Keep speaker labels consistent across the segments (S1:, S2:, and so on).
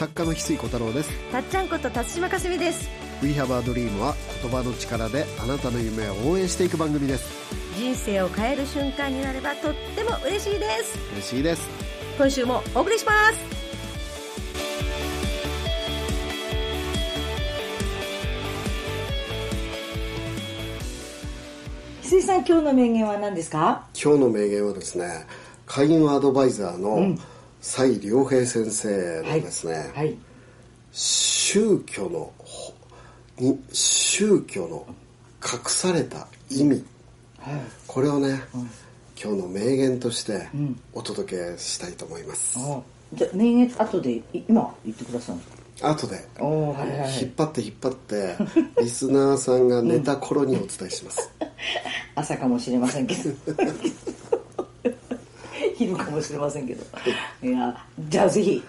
S1: 作家の翡翠小太郎です。
S2: たっちゃんこと辰島かすみです。
S1: We Have a Dream は言葉の力であなたの夢を応援していく番組です。
S2: 人生を変える瞬間になればとっても嬉しいです。
S1: 嬉しいです。
S2: 今週もお送りします。
S3: 翡翠さん今日の名言は何ですか？
S1: 今日の名言はですね開運アドバイザーの蔡良平先生のですね、
S3: はい。
S1: 宗教の宗教の隠された意味。
S3: はい。
S1: これをね、今日の名言としてお届けしたいと思います、
S3: あじゃあ名言後でい今言ってください。
S1: 後で
S3: はいはいはい。
S1: 引っ張って引っ張って リスナーさんが寝た頃にお伝えします、
S3: 朝かもしれませんけど 昼かもしれませんけど。い。やじゃあぜひ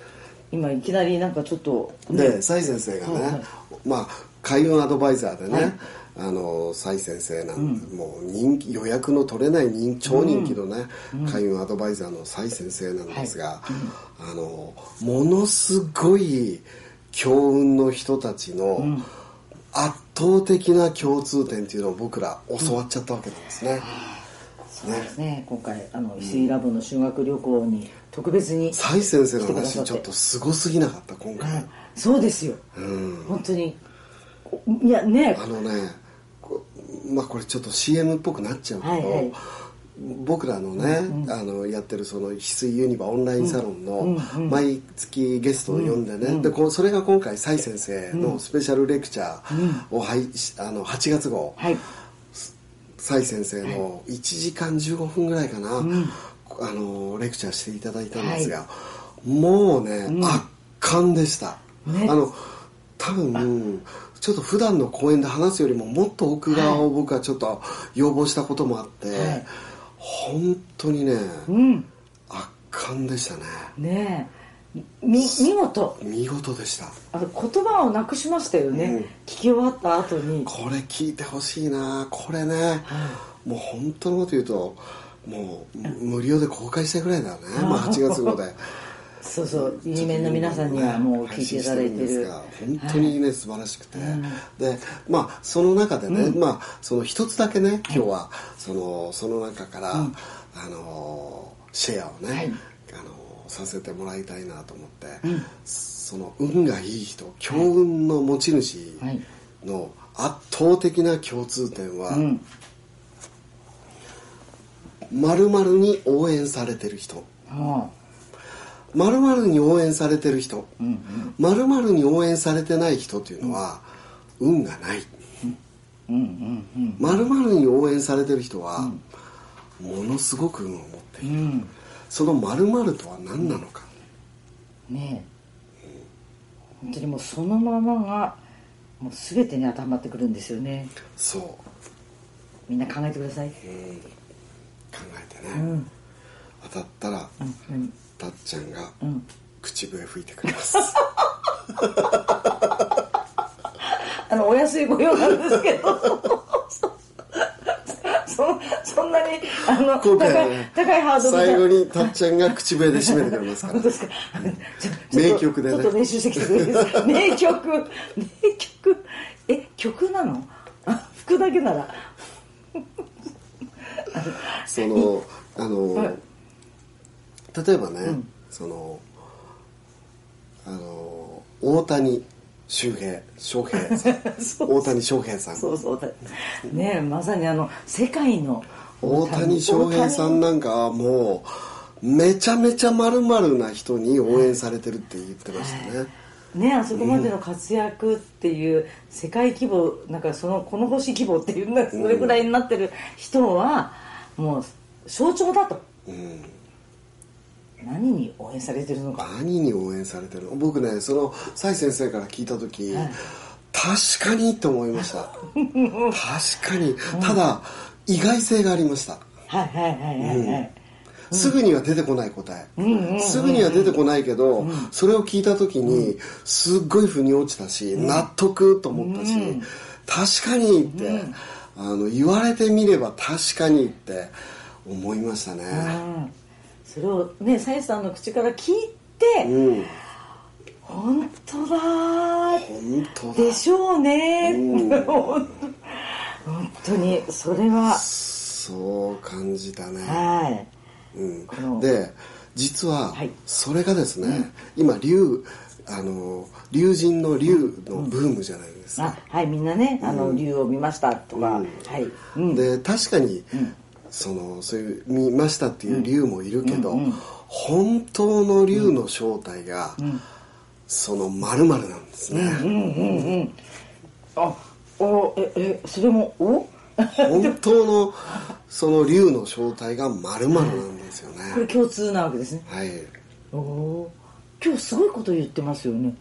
S3: 今いきなりなんかちょっと
S1: で蔡先生がね、
S3: はい。はい
S1: まあ開運アドバイザーでね、あの蔡先生なん、もう人気予約の取れない人超人気のね、開運アドバイザーの蔡先生なんですが、あのものすごい強運の人たちの圧倒的な共通点っていうのを僕ら教わっちゃったわけなんですね。
S3: そうですね。今回あの翡翠ラボの修学旅行に特別に
S1: 蔡先生の話ちょっとすごすぎなかった今回、
S3: はいそうですよ。
S1: うん。
S3: 本当に。いやね。
S1: あのねこまあこれちょっと CM っぽくなっちゃうけど、
S3: はいはい。
S1: 僕らのね、あのやってるその翡翠ユニバオンラインサロンの毎月ゲストを呼んでね、でこうそれが今回蔡先生のスペシャルレクチャーを、はいしあの8月号、
S3: はい
S1: 蔡先生の1時間15分ぐらいかな、あのレクチャーしていただいたんですが、もうね、圧巻でした、
S3: ね。
S1: あの多分ちょっと普段の講演で話すよりももっと奥側を僕はちょっと要望したこともあって、
S3: はい。
S1: 本当にね、
S3: うん。
S1: 圧巻でしたね。
S3: ねえ。み見事。
S1: 見事でした。
S3: あの言葉をなくしましたよね、
S1: うん。
S3: 聞き終わった後に。
S1: これ聞いてほしいな。これね、もう本当のこと言うともう無料で公開したいぐらいだよね、まあ、8月号で。
S3: そうそう。二面の皆さんにはもう聞いていただいてる。
S1: てんですが本当にね、素晴らしくて、でまあその中でね、まあその一つだけね今日はそのその中から、あのシェアをね、
S3: はい。
S1: あのさせてもらいたいなと思って、その運がいい人強運の持ち主
S3: はい。
S1: の圧倒的な共通点は、
S3: うん。
S1: 〇〇に応援されてる人。
S3: あ
S1: 〇〇に応援されてる人。〇〇に応援されてない人というのは運がない。〇〇に応援されてる人はものすごく運を持っている、
S3: うん
S1: その〇〇とは何なのか、
S3: ねえ。本当にもうそのままがもう全てに当てはまってくるんですよね。
S1: そう。
S3: みんな考えてください。
S1: 考えてね、
S3: うん。
S1: 当たったら、
S3: うん
S1: たっちゃんが
S3: ん。
S1: 口笛吹いてくれます、
S3: あのお安いご用なんですけどそそんなにあの
S1: 今回はね
S3: 高いハードル
S1: 最後にたっちゃんが口笛で締めてくれますから。
S3: 本当ですか？
S1: 名曲でね。
S3: ちょっと練習してきてくれるんですか？名曲。名曲。え曲なの？あ吹くだけなら。
S1: そのあの、
S3: はい。
S1: 例えばね、そのあの大谷周平翔平。さん大谷翔平さん。
S3: そうそう。だねえまさにあの世界の
S1: 大谷翔平さんなんかはもうめちゃめちゃまるな人に応援されてるって言ってましたね、
S3: ねあそこまでの活躍っていう世界規模なんかそのこの星規模っていうそれぐらいになってる人はもう象徴だと。
S1: うん
S3: 何に応援されてるのか。
S1: 何に応援されてるの？僕ねその蔡先生から聞いた時、
S3: はい
S1: 確かにと思いました。確かに。ただ意外性がありました。
S3: はいはいはいはいはい、
S1: すぐには出てこない答え、すぐには出てこないけど、それを聞いた時にすっごい腑に落ちたし、納得と思ったし、確かにって、あの言われてみれば確かにって思いましたね、
S3: うん。それをねさゆさんの口から聞いて、
S1: うん
S3: 本当だ
S1: 本当だ。
S3: でしょうね。
S1: うん
S3: 本当に。それは。
S1: そう感じたね、
S3: はい。
S1: うん。で実は
S3: はい。
S1: それがですね、今竜あの竜神の竜のブームじゃないですか、
S3: あはいみんなねあの竜を見ましたとか、
S1: うん。
S3: はい、うん、
S1: で確かに、そのそういう見ましたっていう竜もいるけど、本当の竜の正体が、その〇〇なんですね、
S3: あおええそれもお？
S1: 本当のその竜の正体が〇〇なんですよね、
S3: これ共通なわけですね。
S1: はい。
S3: おお今日すごいこと言ってますよね。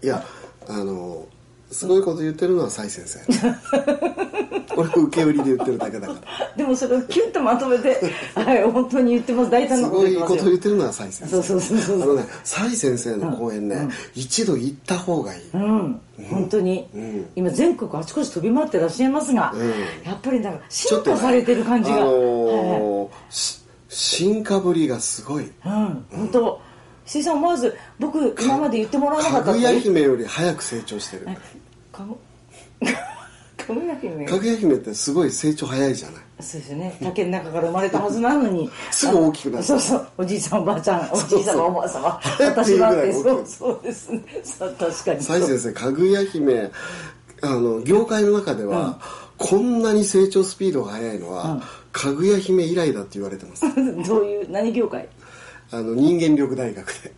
S1: いやあのすごいこと言ってるのは蔡先生。俺受け売りで言ってるだけだから。
S3: でもそれをキュッとまとめてはい本当に言ってます。大胆
S1: す
S3: なこと
S1: ごいこと
S3: 言ってますよ。
S1: 言ってるのは蔡先生。
S3: そうそうそうそう。
S1: あのね蔡先生の講演ね、一度行った方がいい、
S3: うん、本当に、
S1: ん。
S3: 今全国あちこち飛び回ってらっしゃいますが、
S1: うん。
S3: やっぱりなんか
S1: ちょっとね
S3: 進化されてる感じが、
S1: あの
S3: はい
S1: 進化ぶりがすごい。
S3: うん。本当。石井さん思わず僕今まで言ってもらわなかった
S1: かぐや姫より早く成長してる
S3: かぐ かぐや姫。
S1: かぐや姫ってすごい成長早いじゃない。
S3: そうですよね。竹の中から生まれたはずなのに。
S1: すぐ大きくなる。
S3: そうそう。おじいさんおばあちゃんおじいさまおばあさま
S1: っていう
S3: 私はってそうそうですね。そう確かに。
S1: 蔡先生かぐや姫あの業界の中では、こんなに成長スピードが速いのは、かぐや姫以来だって言われてます。
S3: どういう何業界？
S1: あの人間力大学で。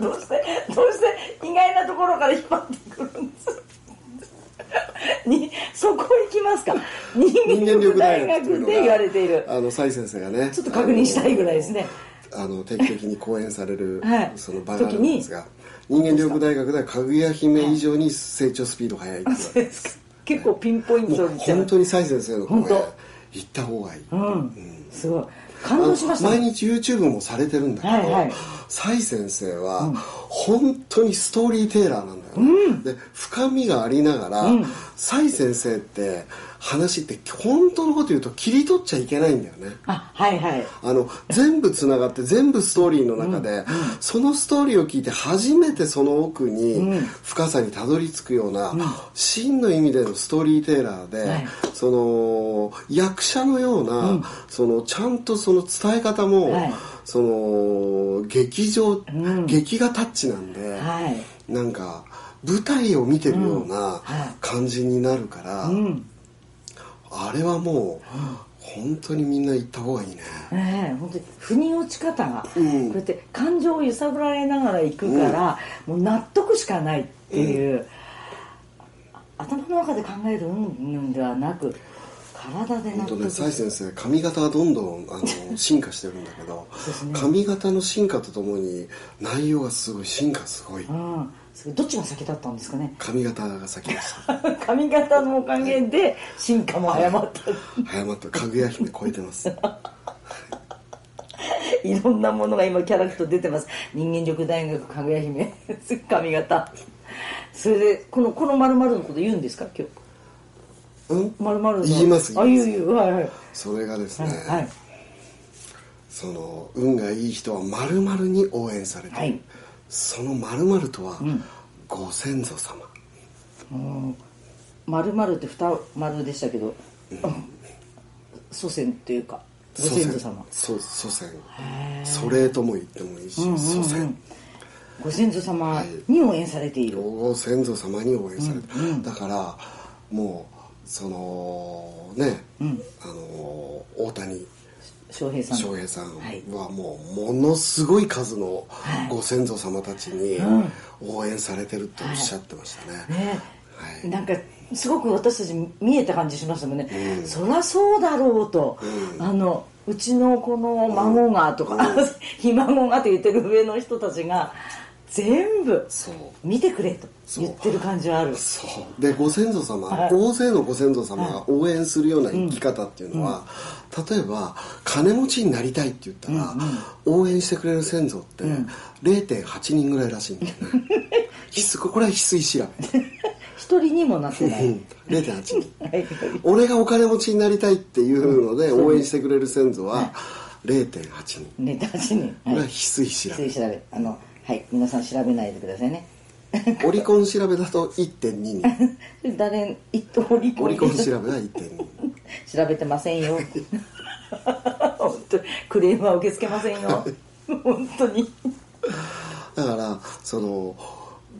S3: どうして？どうして？意外なところから引っ張ってくるんです。にそこ行きますか。人
S1: 人間力大学
S3: で言われている。
S1: あの蔡先生がね。
S3: ちょっと確認したいぐらいですね。
S1: あの定期的に講演される、
S3: はい。
S1: その場があるんですが人間力大学ではかぐや姫以上に成長スピードが速いって言われてます。
S3: 結構ピンポイント
S1: 本当に蔡先生の講演行った方がいい、
S3: うん。すごい。感動しました
S1: 毎日 YouTube もされてるんだけど、
S3: はいはい
S1: 蔡先生は本当にストーリーテイラーなんだよね、で深みがありながら蔡、先生って話って本当のこと言うと切り取っちゃいけないんだよね。
S3: あはいはい。
S1: あの全部つながって全部ストーリーの中で、そのストーリーを聞いて初めてその奥に深さにたどり着くような、真の意味でのストーリーテイラーで、
S3: はい。
S1: その役者のような、そのちゃんとその伝え方も、
S3: はい
S1: その劇場、劇画タッチなんで、
S3: はい。
S1: なんか舞台を見てるような
S3: はい。
S1: 感じになるから、
S3: うん。
S1: あれはもう、本当にみんな行った方がいいね。
S3: ええ本当に腑に落ち方が、
S1: うん。
S3: こうやって感情を揺さぶられながら行くから、もう納得しかないっていう、頭の中で考えるうんではなく体で納
S1: 本当ね、
S3: 得
S1: 蔡先生髪型はどんどんあの進化してるんだけど、
S3: ね。
S1: 髪型の進化とともに内容がすごい進化すごい、
S3: うんどっちが先だったんですかね。
S1: 髪型が先でした。
S3: 髪型のおかげで進化も早まった。
S1: 早まった。かぐや姫超えてます。
S3: いろんなものが今キャラクター出てます。人間力大学かぐや姫髪型。それでこのこののこと言うんですか今日？
S1: うん？
S3: 〇〇の。
S1: 言います
S3: あ
S1: 言います。
S3: 言う言う。はいはい。
S1: それがですね、
S3: はいはい。
S1: その運がいい人は丸々に応援されてる、
S3: はい。
S1: その丸々とは、ご先祖様。
S3: 丸々って二丸でしたけど、祖先というかご先祖様。
S1: 祖祖先。祖霊とも言ってもいいし、祖先。
S3: ご先祖様に応援されている、
S1: ご先祖様に応援されて、だからもうそのね、あの大谷。
S3: 翔平さん。
S1: 翔平さん
S3: はい。
S1: はもうものすごい数のご先祖様たちに応援されてるっておっしゃってましたね。
S3: ね。
S1: はい。
S3: なんかすごく私たち見えた感じしましたもんね、そりゃそうだろうと、あのうちのこの孫がとか、ひ孫がと言ってる上の人たちが全部
S1: そう。
S3: 見てくれと言ってる感じはある。
S1: そう。でご先祖様、
S3: はい。
S1: 大勢のご先祖様が応援するような生き方っていうのは、例えば金持ちになりたいって言ったら、応援してくれる先祖って0.8人ぐらいらしいんだよね。これは翡翠調べ
S3: 一人にもなってない、
S1: うん。0.8人。
S3: はい。
S1: 俺がお金持ちになりたいっていうので応援してくれる先祖は、0.8人。
S3: ネタ8人。
S1: これは翡翠調べ
S3: 翡翠調べあのはい皆さん調べないでくださいね。
S1: オリコン調べだと1.2人
S3: 誰オリコン。
S1: オリコン調べは1.2
S3: 調べてませんよ。本当クレームは受け付けませんよ。本当に。
S1: だからその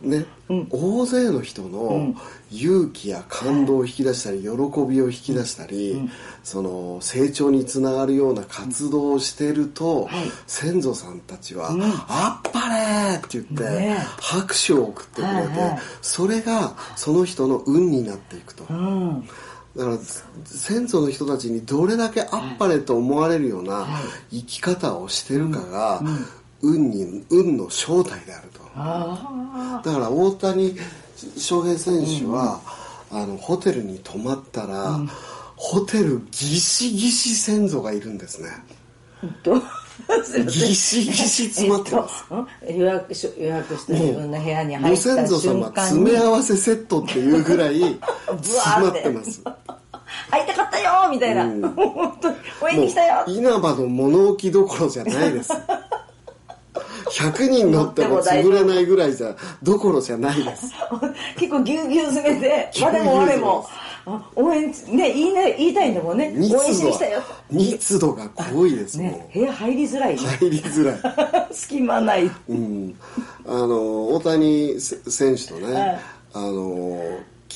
S1: ね、大勢の人の勇気や感動を引き出したり、喜びを引き出したり、その成長につながるような活動をしてると、先祖さんたちは「あっぱれ!」って言って、
S3: ね。
S1: 拍手を送ってくれて、それがその人の運になっていくと。
S3: うん。
S1: だから先祖の人たちにどれだけあっぱれと思われるような生き方をしてるかが運に運の正体であると。
S3: あ
S1: だから大谷翔平選手は、あのホテルに泊まったら、ホテルぎしぎし先祖がいるんですね。
S3: あとすいません
S1: ぎしぎし詰まってます。
S3: えっとん？予約し予約した自分の部屋に入
S1: ご
S3: った
S1: 先祖
S3: 瞬
S1: 様詰め合わせセットっていうぐらい 詰まってます。
S3: 会いたかったよみたいな、
S1: うん。
S3: 本当に。応援に来たよ
S1: 稲葉の物置どころじゃないです100人乗っても潰れないぐらいじゃどころじゃないです。
S3: 結構ぎゅうぎゅう詰めて我も我もあ 応援ね言いな言いたいんだもんね。
S1: 密
S3: 応援し
S1: 度
S3: に来たよ
S1: は密度が濃いですもん、
S3: ね部屋入りづらいね。
S1: 入りづらい。
S3: 隙間ない。
S1: うん、あの大谷せ選手とね、
S3: はい。
S1: あの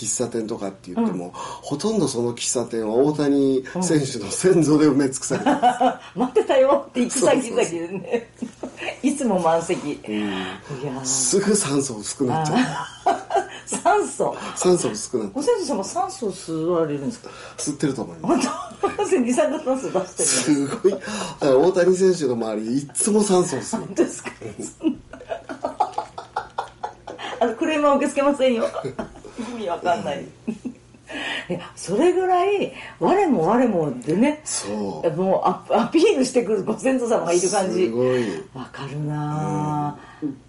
S1: 喫茶店とかって言っても、ほとんどその喫茶店は大谷選手の先祖で埋め尽くされてま
S3: 待ってたよって行く先々でね。いつも満席、いや
S1: すすぐ酸素薄くなっちゃう。
S3: ー 酸素？
S1: 酸素薄くなって
S3: ご先生様酸素吸われるんですか？
S1: 吸ってると思います。
S3: 本当二酸化炭素出してる
S1: すごい。だから大谷選手の周りいっつも酸素を吸う。
S3: 本当ですか？あのクレームは受け付けませんよ。意 味わかんない。いやそれぐらい我も我もでね
S1: そう。
S3: もうアアピールしてくるご先祖様がいる感じ。
S1: すごい。
S3: わかるなあ、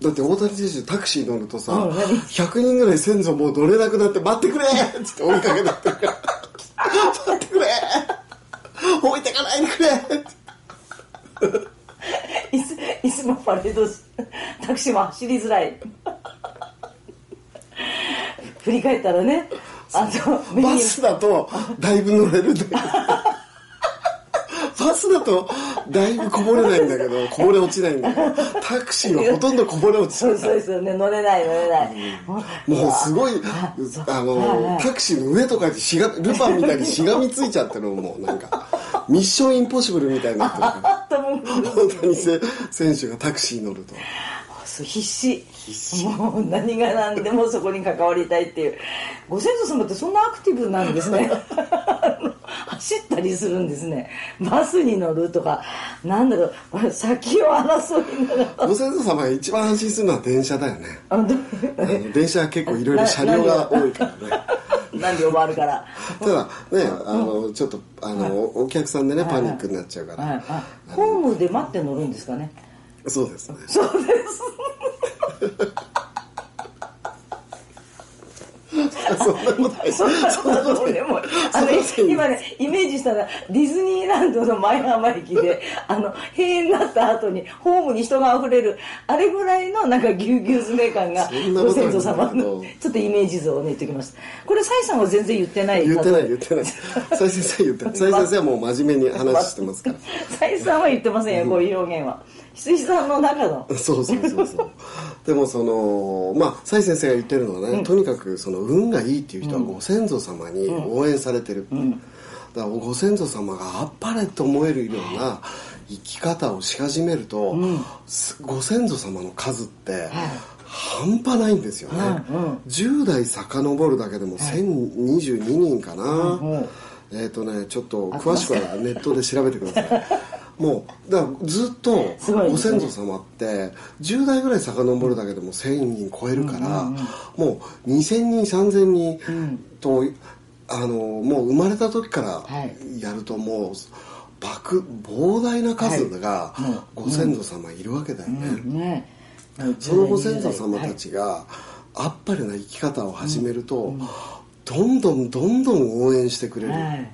S1: だって大谷選手タクシー乗るとさ、
S3: うん何
S1: ？100人ぐらい先祖もう乗れなくなって待ってくれっつって追いかけてって。るから待ってくれ置いてかないでくれ
S3: いついつもパレードしタクシーも走りづらい振り返ったらね。あと目に。
S1: バスだとだいぶ乗れる。んだけどバスだとだいぶこぼれないんだけどこぼれ落ちないんだけどタクシーはほとんどこぼれ落ち
S3: そう
S1: る
S3: そうですよね乗れない乗れない、
S1: もうすごい
S3: あ
S1: の、タクシーの上とかにしがルパンみたいにしがみついちゃってるのもうなんか。ミッションインポッシブルみたいになってる大谷 せ選手がタクシー乗ると
S3: 必死。もう何が何でもそこに関わりたいっていう。ご先祖様ってそんなアクティブなんですね。走ったりするんですね。バスに乗るとか。なんだろう。先を争いながら
S1: ご先祖様が一番安心するのは電車だよね。電車は結構いろいろ車両が多いからね。
S3: 何両もあるから。
S1: ただねあのちょっとあのお客さんでねパニックになっちゃうか
S3: はい
S1: ら
S3: あホームで待って乗るんですかね
S1: そうです。ね
S3: そうです。
S1: そんなことない。
S3: そんなことでもあの今ねイメージしたらディズニーランドの前浜駅で あの閉園になった後にホームに人が溢れるあれぐらいのなんかぎゅうぎゅう詰め感がご先祖様のちょっとイメージ像をね言ってきました。これ蔡さんは全然言ってない
S1: 言ってない言ってない。蔡先生言ってない。蔡先生はもう真面目に話してますから。
S3: 蔡さんは言ってませんよこういう表現は羊さんの中の。
S1: そうそうそうそう。でもそのまあ蔡先生が言ってるのはね、とにかくその運がいいっていう人はご先祖様に応援されてる、だからご先祖様があっぱれと思えるような生き方をし始めると、すご先祖様の数って、半端ないんですよね、10代遡るだけでも1022人かな、えっ、とねちょっと詳しくはネットで調べてください もうだからずっと
S3: すご
S1: 先祖様って10代ぐらい遡るだけでも1000人超えるから、もう2000人3000人と、あのもう生まれた時から
S3: はい。
S1: やるともう爆膨大な数がご先祖様いるわけだよね、
S3: ね。
S1: そのご先祖様たちがあっぱれな生き方を始めると、どんどんどんどん応援してくれる、
S3: はい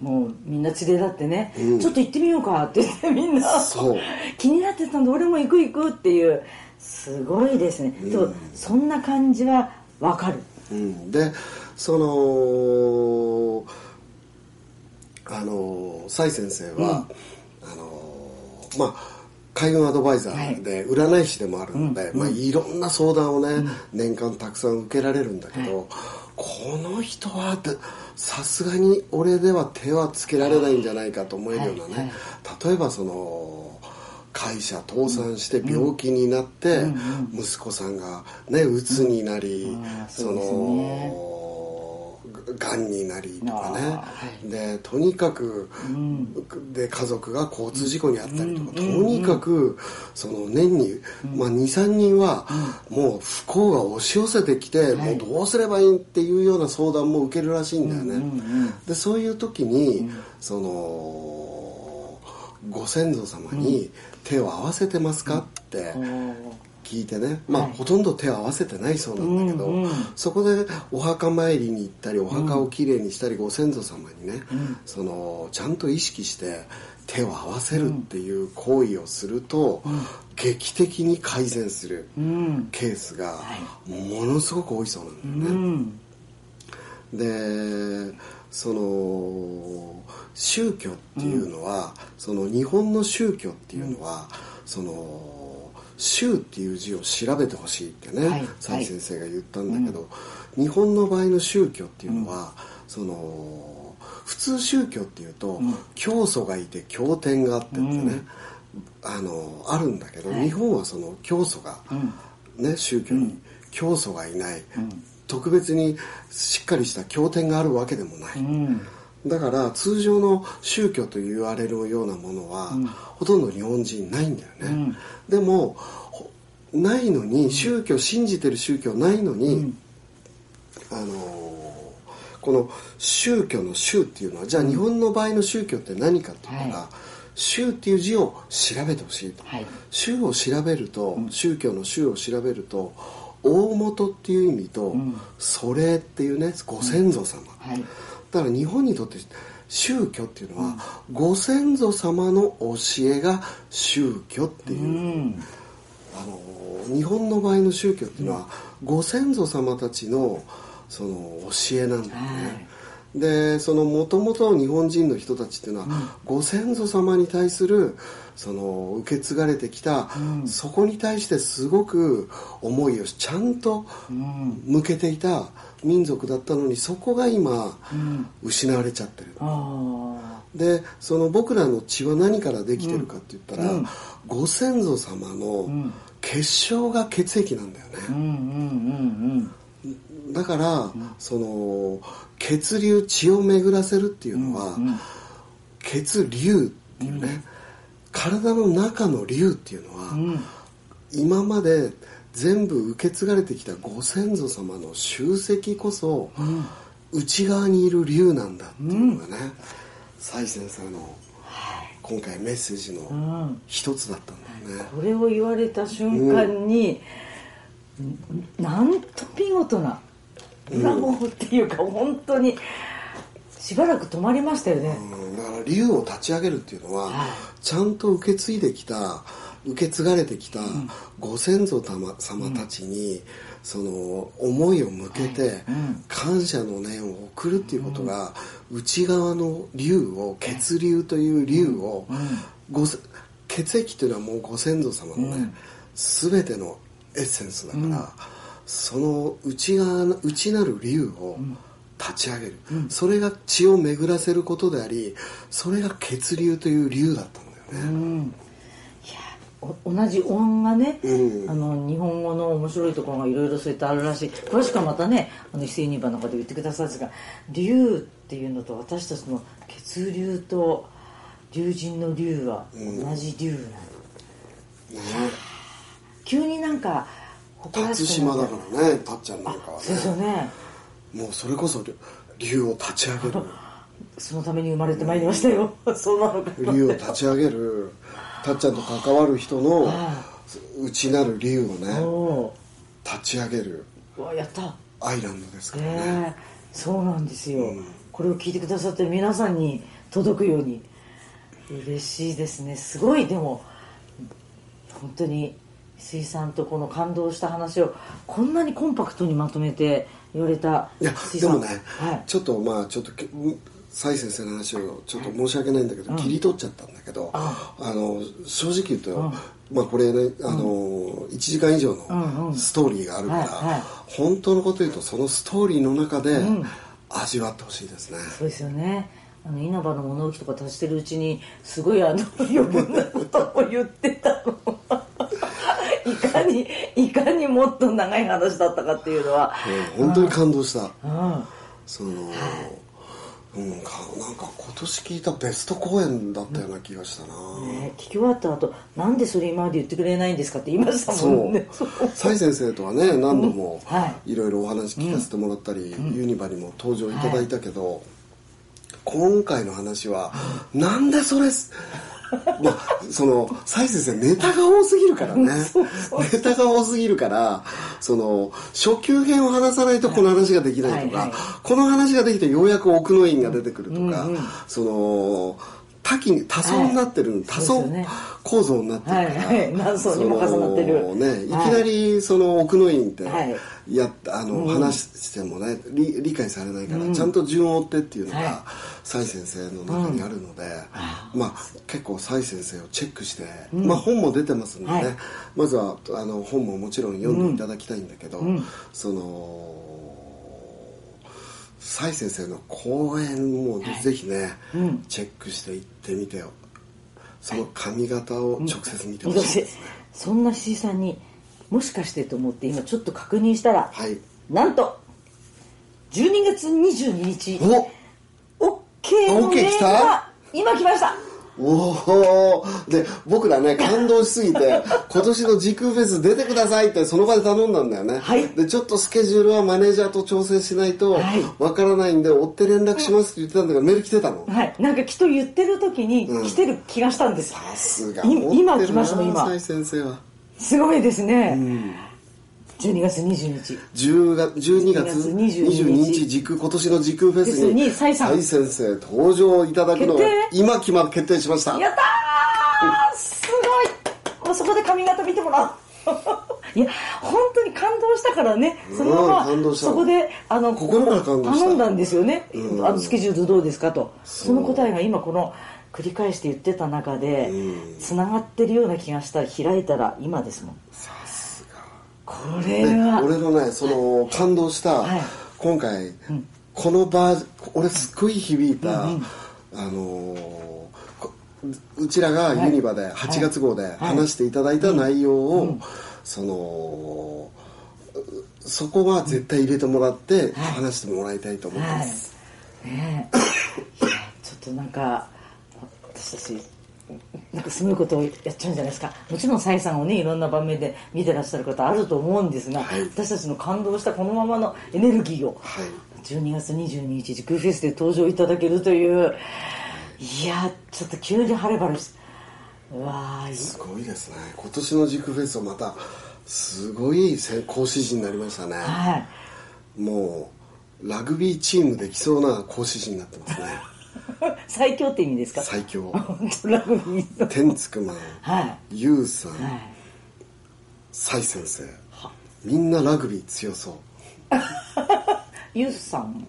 S3: もうみんな連れ立ってね、ちょっと行ってみようかって言ってみんな
S1: そう。
S3: 気になってたんで俺も行く行くっていうすごいですね、そうそんな感じはわかる。
S1: うん、でそのあの蔡先生は、あのまあ開運アドバイザーで占い師でもあるので、いまあ、いろんな相談をね、年間たくさん受けられるんだけど、この人はってさすがに俺では手はつけられないんじゃないかと思えるようなね、例えばその会社倒産して病気になって、息子さんがね鬱になり、そのがんになりとかね、
S3: はい。
S1: でとにかく、で家族が交通事故にあったりとか、とにかくその年に、まあ、23人はもう不幸が押し寄せてきて、もうどうすればいいっていうような相談も受けるらしいんだよね。でそういう時に、そのご先祖様に手を合わせてますかって聞いてね、まあ、
S3: はい。
S1: ほとんど手を合わせてないそうなんだけど、
S3: うんうん。
S1: そこでお墓参りに行ったりお墓をきれいにしたり、ご先祖様にね、そのちゃんと意識して手を合わせるっていう行為をすると、劇的に改善する
S3: うん。
S1: ケースがものすごく多いそうなんだよね。
S3: うん。
S1: でその宗教っていうのは、その日本の宗教っていうのは、その宗っていう字を調べてほしいってね、
S3: はい
S1: 蔡先生が言ったんだけど、日本の場合の宗教っていうのは、その普通宗教っていうと、教祖がいて経典があってってね、あのあるんだけど、日本はその教祖が、ね、宗教に教祖がいない、特別にしっかりした経典があるわけでもない、
S3: うん
S1: だから通常の宗教と言われるようなものは、ほとんど日本人ないんだよね、でもほないのに宗教信じてる宗教ないのに、あのーこの宗教の宗っていうのはじゃあ日本の場合の宗教って何かって言ったら、
S3: は
S1: 宗っていう字を調べてほしいと、
S3: はい。
S1: 宗を調べると、宗教の宗を調べると大元っていう意味と、祖霊っていうねご先祖様、
S3: はい
S1: だから日本にとって宗教っていうのは、ご先祖様の教えが宗教っていう、
S3: うん。
S1: あの日本の場合の宗教っていうのは、ご先祖様たちのその教えなんだよね。でそのもともと日本人の人たちっていうのは、ご先祖様に対するその受け継がれてきた、そこに対してすごく思いをちゃんと向けていた民族だったのにそこが今、失われちゃってる。
S3: あ
S1: でその僕らの血は何からできてるかって言ったら、ご先祖様の結晶が血液なんだよね、
S3: あうんうん。うん
S1: だから、その血流血を巡らせるっていうのは、血流っていうね、体の中の流っていうのは、今まで全部受け継がれてきたご先祖様の集積こそ、内側にいる流なんだっていうのがね蔡、先生の今回メッセージの
S3: ん。
S1: 一つだったんだよね。
S3: これを言われた瞬間に、なんと見事なブラボーっていうか、本当にしばらく止まりましたよね、
S1: うんだから竜を立ち上げるっていうのは、ちゃんと受け継いできた受け継がれてきたご先祖様様たちに、その思いを向けて感謝の念を送るっていうことが、内側の竜を血流という竜を、ご血液っていうのはもうご先祖様のね、全てのエッセンスだから、その内側の内なる竜を立ち上げる、それが血を巡らせることでありそれが血流という竜だったんだよね、
S3: お同じ音がね、
S1: うん。
S3: あの日本語の面白いところがいろいろそういったあるらしい。詳しくはまたねあの非正人番の方で言ってくださるんですが竜っていうのと私たちの血流と龍神の竜は同じ竜なん。
S1: ね
S3: 急になんか
S1: 辰島だからねたっちゃんなんかは
S3: そうですよ
S1: ね。
S3: ね
S1: もうそれこそ竜を立ち上げる。
S3: そのために生まれてまいりましたよ。そうなのかな。
S1: 竜を立ち上げる。たっちゃんと関わる人の
S3: は
S1: 内なる竜をね
S3: お
S1: 立ち上げる。
S3: ーうわやった。
S1: アイランドですからね、
S3: ええ。そうなんですよ、これを聞いてくださってる皆さんに届くように。嬉しいですね。すごいでも本当に石井さんとこの感動した話をこんなにコンパクトにまとめて言われた
S1: いやでもね、
S3: はい、
S1: ちょっとまあちょっとけ蔡先生の話をちょっと申し訳ないんだけど、切り取っちゃったんだけど、あの正直言うと、まあこれねあの、1時間以上のストーリーがあるから、
S3: はいはい。
S1: 本当のこと言うとそのストーリーの中で味わってほしいですね、
S3: そうですよね。あの稲葉の物置とか足してるうちにすごいあの余分なことを言ってたのいかにいかにもっと長い話だったかっていうのは、
S1: うん本当に感動した、
S3: うん、
S1: その、うん、かなんか今年聞いたベスト公演だったような気がしたな、
S3: ね聞き終わった後なんでそれ今まで言ってくれないんですかって言いましたもんね。
S1: 蔡先生とはね何度も
S3: い。
S1: いろいろお話聞かせてもらったり、ユニバにも登場いただいたけど、今回の話は、なんでそれす まあその蔡先生ネタが多すぎるからね。ネタが多すぎるからその初級編を話さないとこの話ができないとか、
S3: はいはい。
S1: この話ができてようやく奥の院が出てくるとか、その多岐多層になってる、多層
S3: そうですよね。
S1: 構造になってるから、
S3: はい。はい何層にも重なってる。
S1: そのね、いきなりその奥の院って
S3: はい。
S1: やっあの、話してもね理理解されないから、ちゃんと順を追ってっていうのが、
S3: は
S1: 蔡先生の中にあるので、まあ結構蔡先生をチェックして、まあ本も出てますのでね、
S3: はい。
S1: まずはあの本ももちろん読んでいただきたいんだけど、その蔡先生の講演もぜひね、チェックしていってみてよ。その髪型を直接見てほしいね、
S3: そんな石井さんにもしかしてと思って今ちょっと確認したら、
S1: はい。
S3: なんと12月22日。
S1: お。
S3: OK のメーが今来ました
S1: おおで僕らね感動しすぎて 今年の時空フェス出てくださいってその場で頼んだんだよね、
S3: はい。
S1: でちょっとスケジュールはマネージャーと調整しないと
S3: はい。
S1: わからないんで追って連絡しますって言ってたんだけどメール来てたの。
S3: はい。なんかきっと言ってる時に来てる気がしたんです、
S1: さすが。
S3: い今来ましたもん今。
S1: 蔡先生は。
S3: すごいですね、12月20日。
S1: 10月12月
S3: 22
S1: 22日時空今年の時空フェスに
S3: に蔡
S1: 先生登場いただくのが今決ま決定しました。
S3: やったー！すごい。もうそこで髪型見てもらおう。いや本当に感動したからね。そのままそこであの
S1: 心から感動した。
S3: 頼んだんですよね、
S1: うん。
S3: あのスケジュールどうですかと。その答えが今この繰り返して言ってた中でつながってるような気がした。ら開いたら今ですもんこれ
S1: で
S3: は
S1: 俺のねその感動した、
S3: はい。
S1: 今回、このバージ俺すっごい響いた、あのーこうちらがユニバで8月号で話していただいた内容を、そのそこは絶対入れてもらって話してもらいたいと思ってます、
S3: ねえ。いやちょっとなんか私たちなんかすごいことをやっちゃうんじゃないですか。もちろん蔡さんをねいろんな場面で見てらっしゃる方あると思うんですが、
S1: はい。
S3: 私たちの感動したこのままのエネルギーを、
S1: はい。
S3: 12月22日時空フェスで登場いただけるといういやちょっと急に晴れ晴れしてうわ
S1: すごいですね。今年の軸フェスはまたすごい先行指示になりましたね、
S3: はい。
S1: もうラグビーチームできそうな講師陣になってますね
S3: 最強って意味ですか？
S1: 最強。
S3: ラグビーの。
S1: 天竺マン
S3: はい。
S1: ユウさん。
S3: はい。
S1: 蔡先生。みんなラグビー強そう。
S3: ユウさん。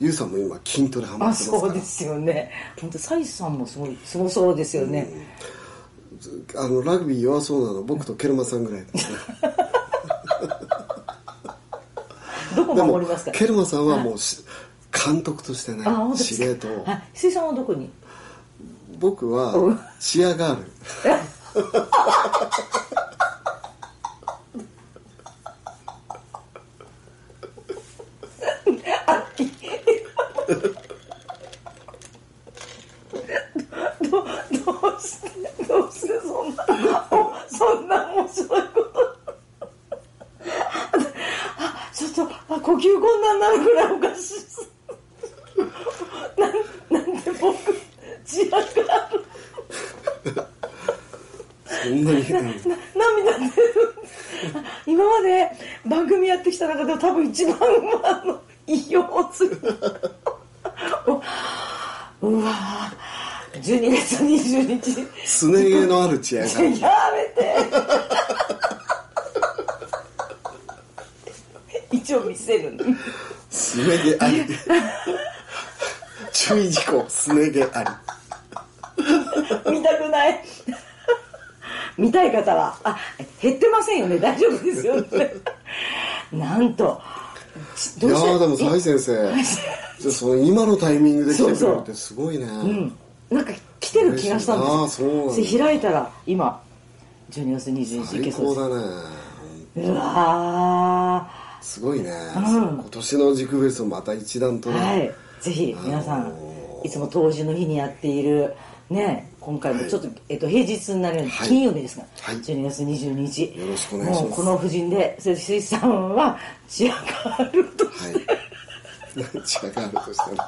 S1: ユウさんも今筋トレハマ
S3: あ
S1: ってますから。
S3: そうですよね。本当蔡さんもすごいすごそうですよね、
S1: あのラグビー弱そうなの僕とケルマさんぐらいですね。
S3: どこ守りますか？
S1: ケルマさんはもうし監督としてね司令塔。
S3: はい水さんはどこに？
S1: 僕は
S3: うん。
S1: チアガール。
S3: どどうしてどうしてそんなおそんな面白いこと。あちょっとあ呼吸困難になるぐらいおかしいですなんなんで僕自白がある
S1: そんなに、うん
S3: 涙出る。あ今まで番組やってきた中で多分一番あの異様する。おわー。12月20日。
S1: すね毛のあるチアガール
S3: やめて。一応見せるの。
S1: すね毛あり。注意事項すね毛あり。
S3: 見たくない見たい方はあ減ってませんよね。大丈夫ですよ。ねなんと
S1: いやーでも蔡先生。その今のタイミングで来てくれるってすごいね。
S3: うん。なんか来てる気がしたんです
S1: ああそうなん
S3: 開いたら今12月21日
S1: 最
S3: いけそう
S1: 高
S3: です
S1: だね
S3: うわ
S1: すごいね、
S3: うん。
S1: 今年の軸フェスもまた一段と
S3: はい。ぜひ皆さん、
S1: あのー。
S3: いつも当時の日にやっているね今回もちょっと、えっと、平日になるように
S1: はい。
S3: 金曜日ですが、
S1: はい。
S3: 12月22日。
S1: よろしくお願いします。
S3: もうこの婦人で鈴木さんはチアガールと。
S1: はい。チアガールとしてね。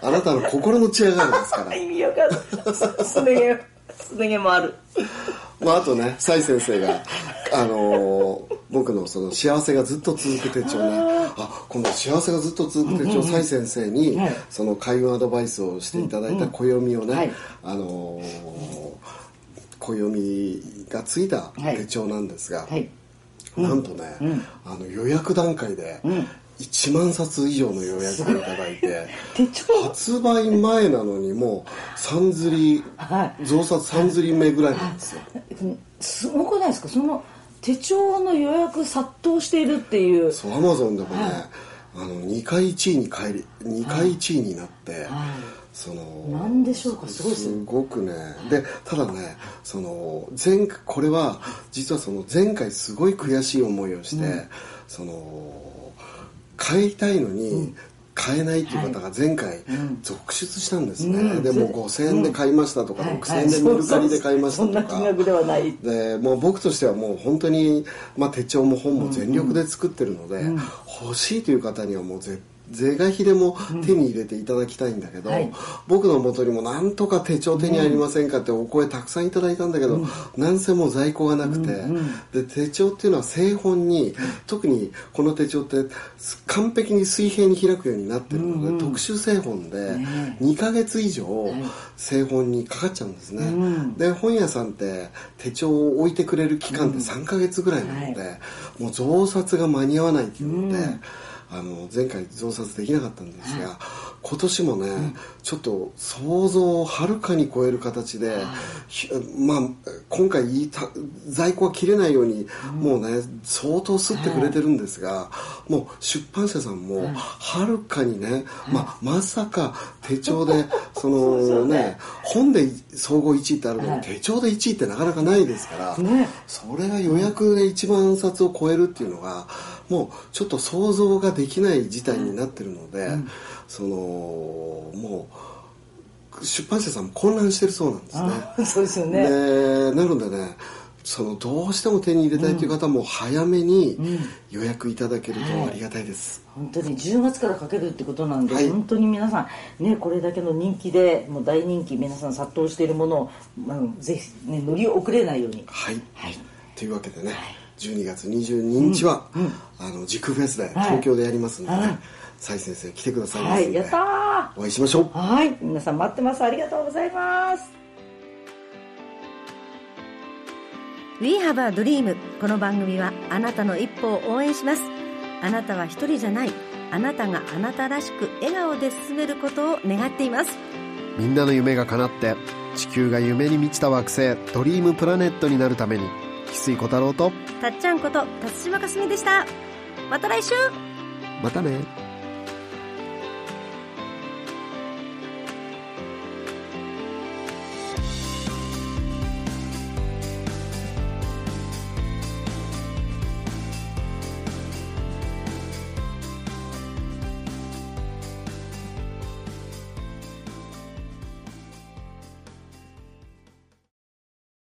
S1: あなたの心のチアガールですから。
S3: 意味わかんない。すね毛すね毛もある。
S1: まあ、あとね、蔡先生が、あのー僕のその幸せがずっと続く手帳ね。あ、この幸せがずっと続く手帳、蔡先生に
S3: はい、
S1: その開運アドバイスをしていただいた暦をね、
S3: はい。
S1: あのー暦がついた手帳なんですが、
S3: はい。
S1: なんとね、あの予約段階で1万冊以上の予約をいただいて 発売前なのにもう3釣り、
S3: は
S1: 増刷3釣り目ぐらいなんですよ。
S3: すごくないですか？その手帳の予約殺到しているっていう。
S1: そうアマゾンでもね、あの2回1位に帰り2回1位になって、その
S3: なんでしょうか？すごいで
S1: す。ごくね。でただねその前これは実はその前回すごい悔しい思いをして、その買いたいのに、買えないっていう方が前回続出したんですね、
S3: うん。
S1: でも5000円で買いましたとか、
S3: はい
S1: 6000円でメルカリで買いましたとか、
S3: そんな金額ではない。
S1: でもう僕としてはもう本当に、まあ、手帳も本も全力で作ってるので、欲しいという方にはもうぜ是が非でも手に入れていただきたいんだけど、
S3: はい。
S1: 僕の元にもなんとか手帳手に入りませんかってお声たくさんいただいたんだけど、なんせもう在庫がなくて、で手帳っていうのは製本に特にこの手帳って完璧に水平に開くようになってるので、特殊製本で2ヶ月以上製本にかかっちゃうんですね、で本屋さんって手帳を置いてくれる期間って3ヶ月ぐらいなので、もう増刷が間に合わないっていうので、あの前回増刷できなかったんですが、今年もね、ちょっと想像をはるかに超える形で、ひまあ今回言いた在庫が切れないように、もうね相当吸ってくれてるんですが、もう出版社さんもはるかにね、まあまさか手帳で そのね。本で総合1位ってあるのに、手帳で1位ってなかなかないですから、
S3: ね。
S1: それが予約で1万冊を超えるっていうのがもうちょっと想像ができない事態になってるので、そのもう出版社さんも混乱してるそうなんですね。
S3: あそうですよね。
S1: でなのでねそのどうしても手に入れたいという方も早めに予約いただけるとありがたいです。
S3: 本当に10月からかけるってことなんで、
S1: はい。
S3: 本当に皆さんねこれだけの人気でもう大人気皆さん殺到しているものを、まあ、ぜひね乗り遅れないように。
S1: はい、
S3: はい。
S1: というわけでね、12月22日は、あの軸フェスで東京でやりますので、
S3: はい
S1: 蔡先生来てくださいますので、
S3: はいやった
S1: お会いしましょう。
S3: ーはい。皆さん待ってます。ありがとうございます。
S2: We have a dream この番組はあなたの一歩を応援します。あなたは一人じゃない。あなたがあなたらしく笑顔で進めることを願っています。
S4: みんなの夢が叶って地球が夢に満ちた惑星ドリームプラネットになるために翡翠小太郎と
S2: たっちゃんこと辰島かすみでした。また来週。
S4: またね